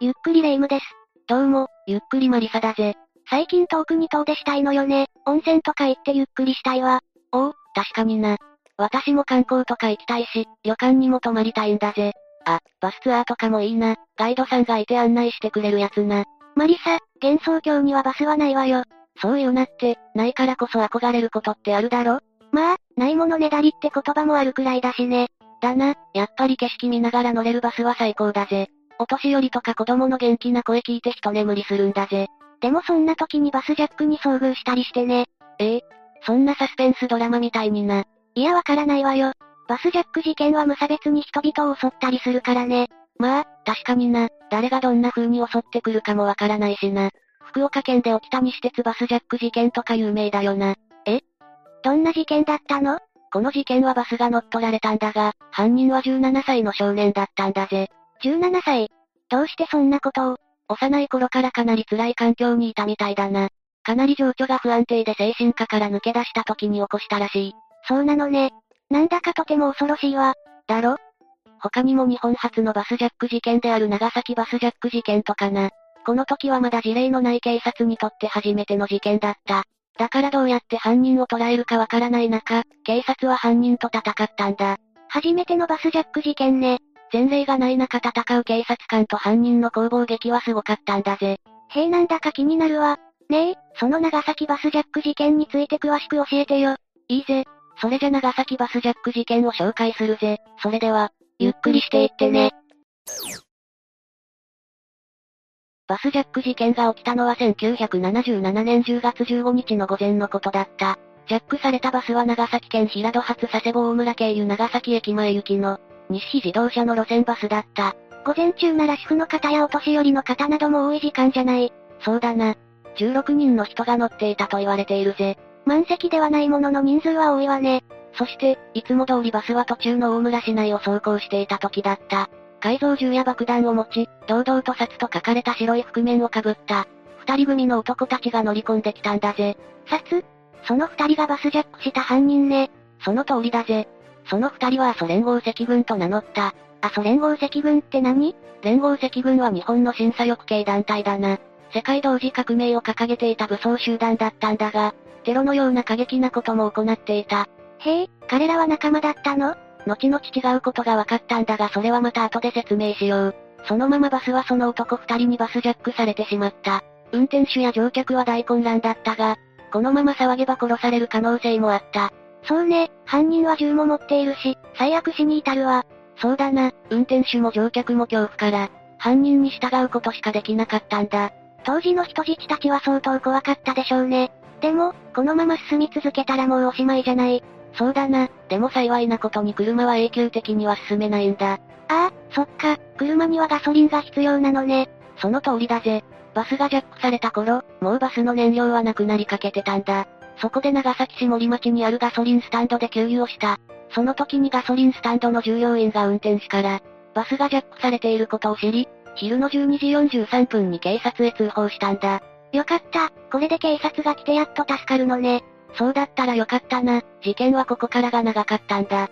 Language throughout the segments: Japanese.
ゆっくりレ夢ムです。どうも、ゆっくりマリサだぜ。最近遠くに遠出したいのよね。温泉とか行ってゆっくりしたいわ。おお、確かにな。私も観光とか行きたいし、旅館にも泊まりたいんだぜ。あ、バスツアーとかもいいな。ガイドさんがいて案内してくれるやつな。マリサ、幻想郷にはバスはないわよ。そう言うなって、ないからこそ憧れることってあるだろ？まあ、ないものねだりって言葉もあるくらいだしね。だな、やっぱり景色見ながら乗れるバスは最高だぜ。お年寄りとか子供の元気な声聞いて一眠りするんだぜ。でもそんな時にバスジャックに遭遇したりしてね。ええそんなサスペンスドラマみたいにな。いやわからないわよ。バスジャック事件は無差別に人々を襲ったりするからね。まあ、確かにな。誰がどんな風に襲ってくるかもわからないしな。福岡県で起きた西鉄バスジャック事件とか有名だよな。え？どんな事件だったの？この事件はバスが乗っ取られたんだが、犯人は17歳の少年だったんだぜ。17歳どうしてそんなことを？幼い頃からかなり辛い環境にいたみたいだな。かなり情緒が不安定で精神科から抜け出した時に起こしたらしい。そうなのね。なんだかとても恐ろしいわ。だろ？他にも日本初のバスジャック事件である長崎バスジャック事件とかな。この時はまだ事例のない警察にとって初めての事件だった。だからどうやって犯人を捕らえるかわからない中、警察は犯人と戦ったんだ。初めてのバスジャック事件ね。前例がない中戦う警察官と犯人の攻防劇はすごかったんだぜ。へえなんだか気になるわ。ねえ、その長崎バスジャック事件について詳しく教えてよ。いいぜ。それじゃ長崎バスジャック事件を紹介するぜ。それでは、ゆっくりしていってね。バスジャック事件が起きたのは1977年10月15日の午前のことだった。ジャックされたバスは長崎県平戸発佐世保大村経由長崎駅前行きの、西日自動車の路線バスだった。午前中なら主婦の方やお年寄りの方なども多い時間じゃない。そうだな。16人の人が乗っていたと言われているぜ。満席ではないものの人数は多いわね。そして、いつも通りバスは途中の大村市内を走行していた時だった。改造銃や爆弾を持ち、堂々と札と書かれた白い覆面をかぶった、二人組の男たちが乗り込んできたんだぜ。札？その二人がバスジャックした犯人ね。その通りだぜ。その二人は阿蘇連合赤軍と名乗った。阿蘇連合赤軍って何？連合赤軍は日本の審査翼系団体だな。世界同時革命を掲げていた武装集団だったんだが、テロのような過激なことも行っていた。へえ、彼らは仲間だったの？後々違うことが分かったんだがそれはまた後で説明しよう。そのままバスはその男二人にバスジャックされてしまった。運転手や乗客は大混乱だったが、このまま騒げば殺される可能性もあった。そうね、犯人は銃も持っているし、最悪死に至るわ。そうだな、運転手も乗客も恐怖から、犯人に従うことしかできなかったんだ。当時の人質たちは相当怖かったでしょうね。でも、このまま進み続けたらもうおしまいじゃない。そうだな、でも幸いなことに車は永久的には進めないんだ。ああ、そっか、車にはガソリンが必要なのね。その通りだぜ。バスがジャックされた頃、もうバスの燃料はなくなりかけてたんだ。そこで長崎市森町にあるガソリンスタンドで給油をした。その時にガソリンスタンドの従業員が運転手から、バスがジャックされていることを知り、昼の12時43分に警察へ通報したんだ。よかった、これで警察が来てやっと助かるのね。そうだったらよかったな、事件はここからが長かったんだ。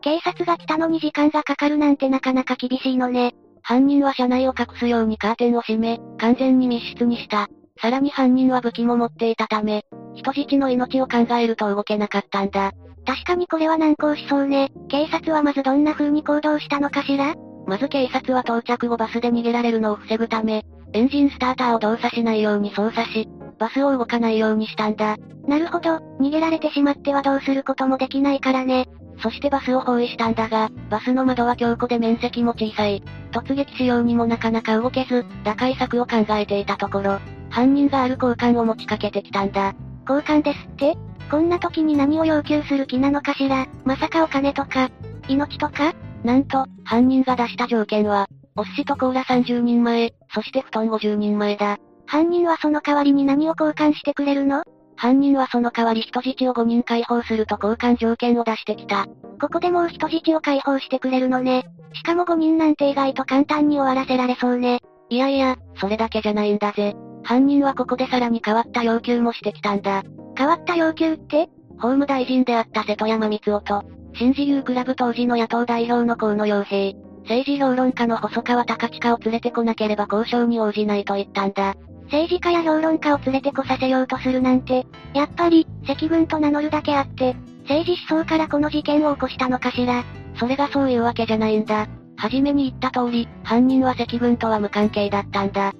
警察が来たのに時間がかかるなんてなかなか厳しいのね。犯人は車内を隠すようにカーテンを閉め、完全に密室にした。さらに犯人は武器も持っていたため、人質の命を考えると動けなかったんだ。確かにこれは難航しそうね。警察はまずどんな風に行動したのかしら？まず警察は到着後バスで逃げられるのを防ぐため、エンジンスターターを動作しないように操作し、バスを動かないようにしたんだ。なるほど、逃げられてしまってはどうすることもできないからね。そしてバスを包囲したんだが、バスの窓は強固で面積も小さい。突撃しようにもなかなか動けず、打開策を考えていたところ、犯人がある交換を持ちかけてきたんだ。交換ですって？こんな時に何を要求する気なのかしら？まさかお金とか、命とか？なんと、犯人が出した条件は、お寿司とコーラ30人前、そして布団50人前だ。犯人はその代わりに何を交換してくれるの？犯人はその代わり人質を5人解放すると交換条件を出してきた。ここでもう人質を解放してくれるのね。しかも5人なんて意外と簡単に終わらせられそうね。いやいや、それだけじゃないんだぜ。犯人はここでさらに変わった要求もしてきたんだ。変わった要求って？法務大臣であった瀬戸山光夫と、新自由クラブ当時の野党代表の河野洋平、政治評論家の細川隆親を連れてこなければ交渉に応じないと言ったんだ。政治家や評論家を連れてこさせようとするなんて、やっぱり、赤軍と名乗るだけあって、政治思想からこの事件を起こしたのかしら。それがそういうわけじゃないんだ。はじめに言った通り、犯人は赤軍とは無関係だったんだ。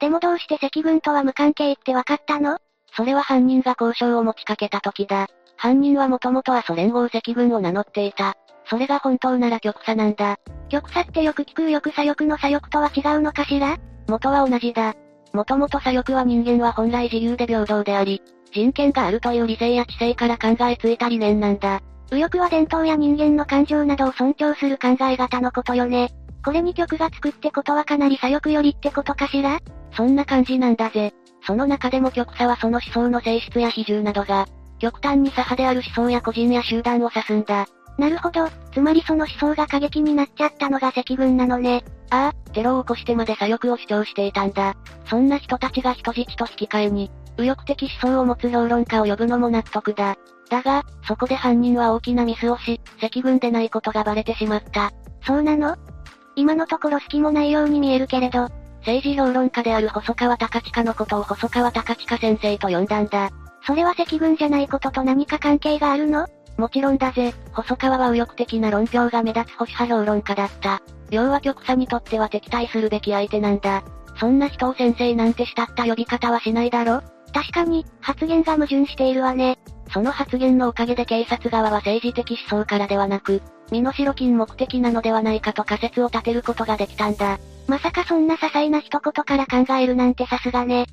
でもどうして赤軍とは無関係って分かったの？それは犯人が交渉を持ちかけた時だ。犯人はもともとはソ連合赤軍を名乗っていた。それが本当なら極左なんだ。極左ってよく聞く右翼左翼の左翼とは違うのかしら？元は同じだ。もともと左翼は人間は本来自由で平等であり、人権があるという理性や知性から考えついた理念なんだ。右翼は伝統や人間の感情などを尊重する考え方のことよね。これに曲がつくってことはかなり左翼寄りってことかしら？そんな感じなんだぜ。その中でも極左はその思想の性質や比重などが、極端に左派である思想や個人や集団を指すんだ。なるほど、つまりその思想が過激になっちゃったのが赤軍なのね。ああ、テロを起こしてまで左翼を主張していたんだ。そんな人たちが人質と引き換えに、右翼的思想を持つ評論家を呼ぶのも納得だ。だが、そこで犯人は大きなミスをし、赤軍でないことがバレてしまった。そうなの？今のところ隙もないように見えるけれど、政治評論家である細川隆親のことを細川隆親先生と呼んだんだ。それは赤軍じゃないことと何か関係があるの？もちろんだぜ、細川は右翼的な論評が目立つ保守派評論家だった。要は極左にとっては敵対するべき相手なんだ。そんな人を先生なんてしたった呼び方はしないだろ？確かに、発言が矛盾しているわね。その発言のおかげで警察側は政治的思想からではなく、身代金目的なのではないかと仮説を立てることができたんだ。まさかそんな些細な一言から考えるなんてさすがね。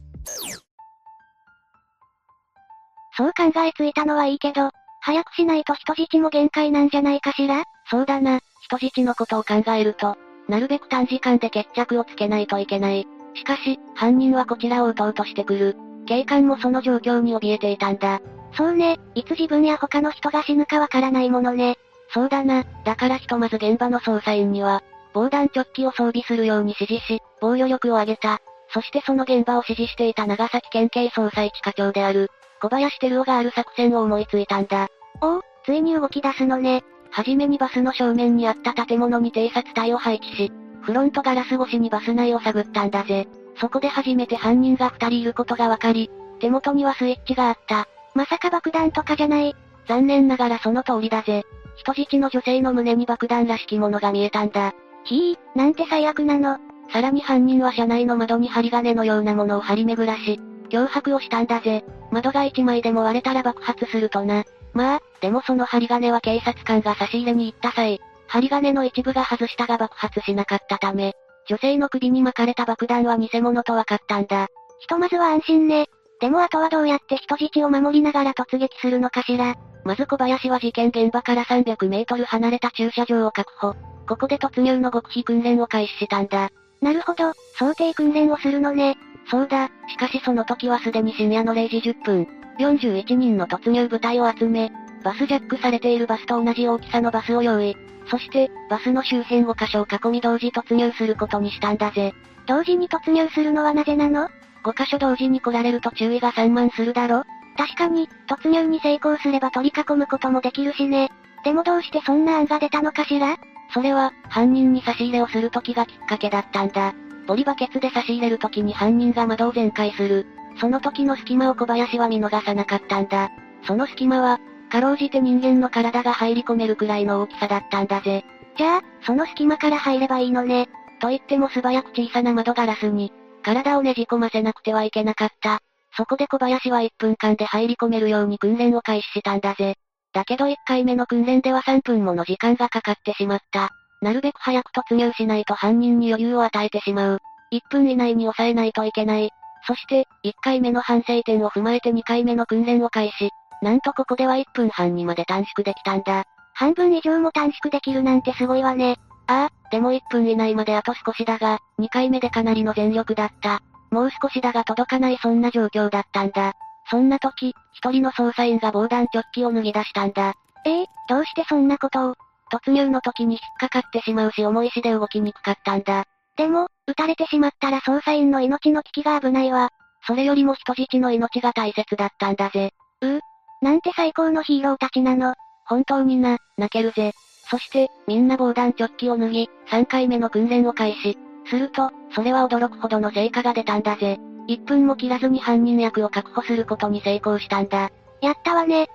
そう考えついたのはいいけど、早くしないと人質も限界なんじゃないかしら？そうだな、人質のことを考えると、なるべく短時間で決着をつけないといけない。しかし、犯人はこちらを撃とうとしてくる。警官もその状況に怯えていたんだ。そうね、いつ自分や他の人が死ぬかわからないものね。そうだな、だからひとまず現場の捜査員には、防弾チョッキを装備するように指示し、防御力を上げた。そしてその現場を指示していた長崎県警捜査一課長である、小林照夫がある作戦を思いついたんだ。おお、ついに動き出すのね。はじめにバスの正面にあった建物に偵察隊を配置し、フロントガラス越しにバス内を探ったんだぜ。そこで初めて犯人が二人いることが分かり、手元にはスイッチがあった。まさか爆弾とかじゃない。残念ながらその通りだぜ。人質の女性の胸に爆弾らしきものが見えたんだ。ひぃ、なんて最悪なの。さらに犯人は車内の窓に針金のようなものを張り巡らし、脅迫をしたんだぜ。窓が一枚でも割れたら爆発するとな。まあ、でもその針金は警察官が差し入れに行った際、針金の一部が外したが爆発しなかったため、女性の首に巻かれた爆弾は偽物と分かったんだ。ひとまずは安心ね。でもあとはどうやって人質を守りながら突撃するのかしら。まず小林は事件現場から300メートル離れた駐車場を確保。ここで突入の極秘訓練を開始したんだ。なるほど、想定訓練をするのね。そうだ、しかしその時はすでに深夜の0時10分。41人の突入部隊を集め、バスジャックされているバスと同じ大きさのバスを用意。そして、バスの周辺5箇所を囲み同時突入することにしたんだぜ。同時に突入するのはなぜなの？5箇所同時に来られると注意が散漫するだろ確かに、突入に成功すれば取り囲むこともできるしね。でもどうしてそんな案が出たのかしら？それは、犯人に差し入れをする時がきっかけだったんだ。ポリバケツで差し入れる時に犯人が窓を全開する。その時の隙間を小林は見逃さなかったんだ。その隙間は、かろうじて人間の体が入り込めるくらいの大きさだったんだぜ。じゃあ、その隙間から入ればいいのね。と言っても素早く小さな窓ガラスに、体をねじ込ませなくてはいけなかった。そこで小林は1分間で入り込めるように訓練を開始したんだぜ。だけど1回目の訓練では3分もの時間がかかってしまった。なるべく早く突入しないと犯人に余裕を与えてしまう。1分以内に抑えないといけない。そして、1回目の反省点を踏まえて2回目の訓練を開始。なんとここでは1分半にまで短縮できたんだ。半分以上も短縮できるなんてすごいわね。ああ、でも1分以内まであと少しだが、2回目でかなりの全力だった。もう少しだが届かないそんな状況だったんだ。そんな時、一人の捜査員が防弾チョッキを脱ぎ出したんだ。ええー、どうしてそんなことを？突入の時に引っかかってしまうし重いしで動きにくかったんだ。でも、撃たれてしまったら捜査員の命の危機が危ないわ。それよりも人質の命が大切だったんだぜ。うう。なんて最高のヒーローたちなの。本当にな、泣けるぜ。そして、みんな防弾チョッキを脱ぎ、3回目の訓練を開始。すると、それは驚くほどの成果が出たんだぜ。1分も切らずに犯人役を確保することに成功したんだ。やったわね。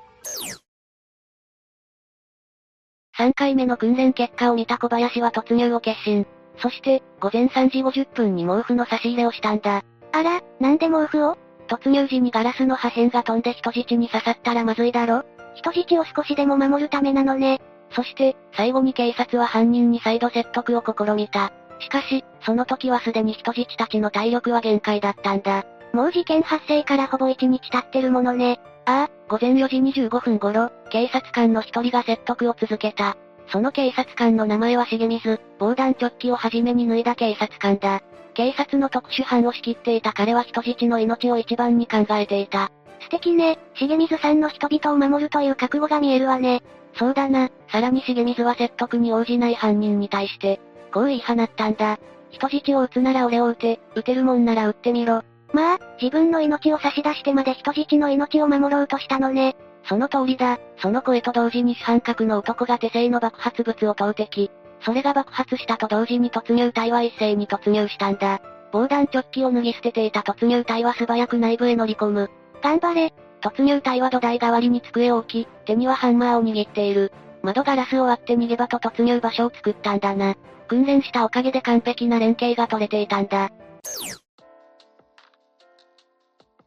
3回目の訓練結果を見た小林は突入を決心。そして、午前3時50分に毛布の差し入れをしたんだ。あら、なんで毛布を？突入時にガラスの破片が飛んで人質に刺さったらまずいだろ人質を少しでも守るためなのね。そして、最後に警察は犯人に再度説得を試みた。しかし、その時はすでに人質たちの体力は限界だったんだ。もう事件発生からほぼ1日経ってるものね。ああ、午前4時25分頃、警察官の一人が説得を続けた。その警察官の名前は重水、防弾チョッキをはじめに脱いだ警察官だ。警察の特殊班を仕切っていた彼は人質の命を一番に考えていた。素敵ね、重水さんの人々を守るという覚悟が見えるわね。そうだな、さらに重水は説得に応じない犯人に対して、こう言い放ったんだ。人質を撃つなら俺を撃て、撃てるもんなら撃ってみろ。まあ、自分の命を差し出してまで人質の命を守ろうとしたのね。その通りだ。その声と同時に主犯格の男が手製の爆発物を投擲。それが爆発したと同時に突入隊は一斉に突入したんだ。防弾チョッキを脱ぎ捨てていた突入隊は素早く内部へ乗り込む。頑張れ。突入隊は土台代わりに机を置き、手にはハンマーを握っている。窓ガラスを割って逃げ場と突入場所を作ったんだな。訓練したおかげで完璧な連携が取れていたんだ。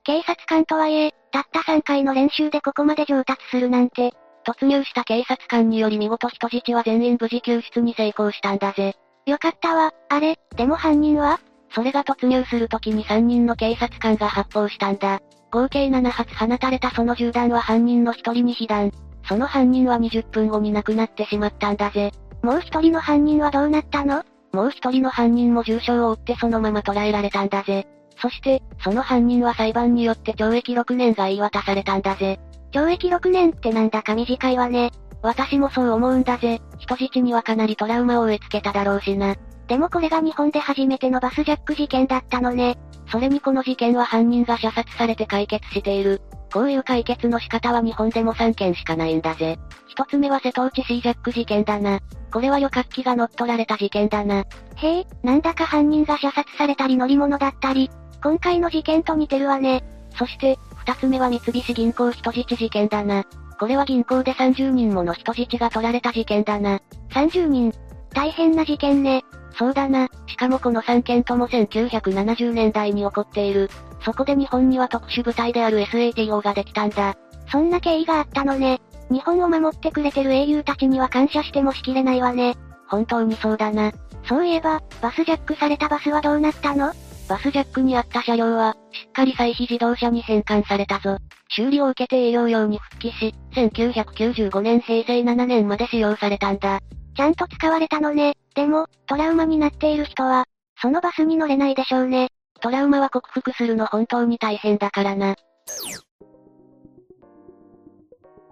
警察官とはいえ、たった3回の練習でここまで上達するなんて、突入した警察官により見事人質は全員無事救出に成功したんだぜ。よかったわ、あれ、でも犯人は？それが突入する時に3人の警察官が発砲したんだ。合計7発放たれたその銃弾は犯人の1人に被弾。その犯人は20分後に亡くなってしまったんだぜ。もう一人の犯人はどうなったの？もう一人の犯人も重傷を負ってそのまま捕らえられたんだぜ。そして、その犯人は裁判によって懲役6年が言い渡されたんだぜ。懲役6年ってなんだか短いわね。私もそう思うんだぜ。人質にはかなりトラウマを植え付けただろうしな。でもこれが日本で初めてのバスジャック事件だったのね。それにこの事件は犯人が射殺されて解決している。こういう解決の仕方は日本でも3件しかないんだぜ。一つ目は瀬戸内シージャック事件だな。これは旅客機が乗っ取られた事件だな。へえ、なんだか犯人が射殺されたり乗り物だったり、今回の事件と似てるわね。そして、二つ目は三菱銀行人質事件だな。これは銀行で30人もの人質が取られた事件だな。30人大変な事件ね。そうだな。しかもこの3件とも1970年代に起こっている。そこで日本には特殊部隊である SATO ができたんだ。そんな経緯があったのね。日本を守ってくれてる英雄たちには感謝してもしきれないわね。本当にそうだな。そういえば、バスジャックされたバスはどうなったの？バスジャックにあった車両は、しっかり再非自動車に変換されたぞ。修理を受けて営業用に復帰し、1995年平成7年まで使用されたんだ。ちゃんと使われたのね。でも、トラウマになっている人は、そのバスに乗れないでしょうね。トラウマは克服するの本当に大変だからな。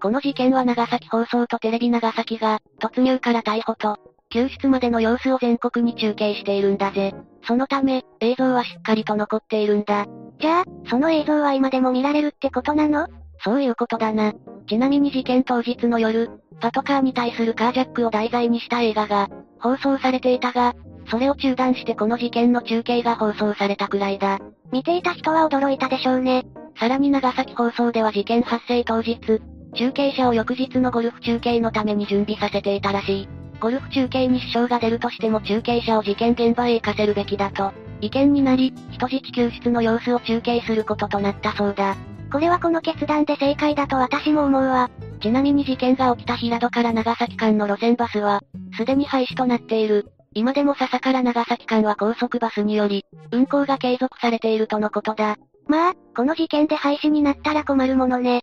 この事件は長崎放送とテレビ長崎が、突入から逮捕と、救出までの様子を全国に中継しているんだぜ。そのため、映像はしっかりと残っているんだ。じゃあ、その映像は今でも見られるってことなの？そういうことだな。ちなみに事件当日の夜、パトカーに対するカージャックを題材にした映画が、放送されていたが、それを中断してこの事件の中継が放送されたくらいだ。見ていた人は驚いたでしょうね。さらに長崎放送では事件発生当日、中継車を翌日のゴルフ中継のために準備させていたらしい。ゴルフ中継に支障が出るとしても中継車を事件現場へ行かせるべきだと、意見になり、人質救出の様子を中継することとなったそうだ。これはこの決断で正解だと私も思うわ。ちなみに事件が起きた平戸から長崎間の路線バスは、すでに廃止となっている。今でも笹から長崎間は高速バスにより、運行が継続されているとのことだ。まあ、この事件で廃止になったら困るものね。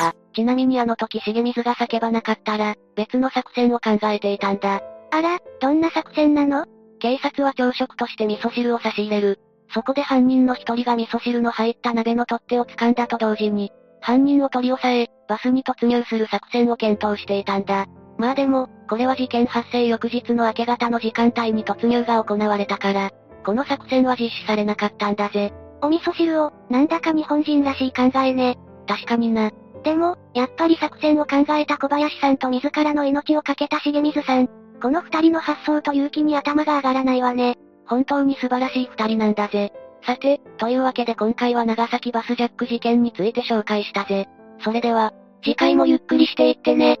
あ、ちなみにあの時重水が叫ばなかったら、別の作戦を考えていたんだ。あら、どんな作戦なの？警察は朝食として味噌汁を差し入れる。そこで犯人の一人が味噌汁の入った鍋の取っ手を掴んだと同時に、犯人を取り押さえ、バスに突入する作戦を検討していたんだ。まあでも、これは事件発生翌日の明け方の時間帯に突入が行われたから、この作戦は実施されなかったんだぜ。お味噌汁を、なんだか日本人らしい考えね。確かにな。でも、やっぱり作戦を考えた小林さんと自らの命を懸けた重水さん。この二人の発想と勇気に頭が上がらないわね。本当に素晴らしい二人なんだぜ。さて、というわけで今回は長崎バスジャック事件について紹介したぜ。それでは、次回もゆっくりしていってね。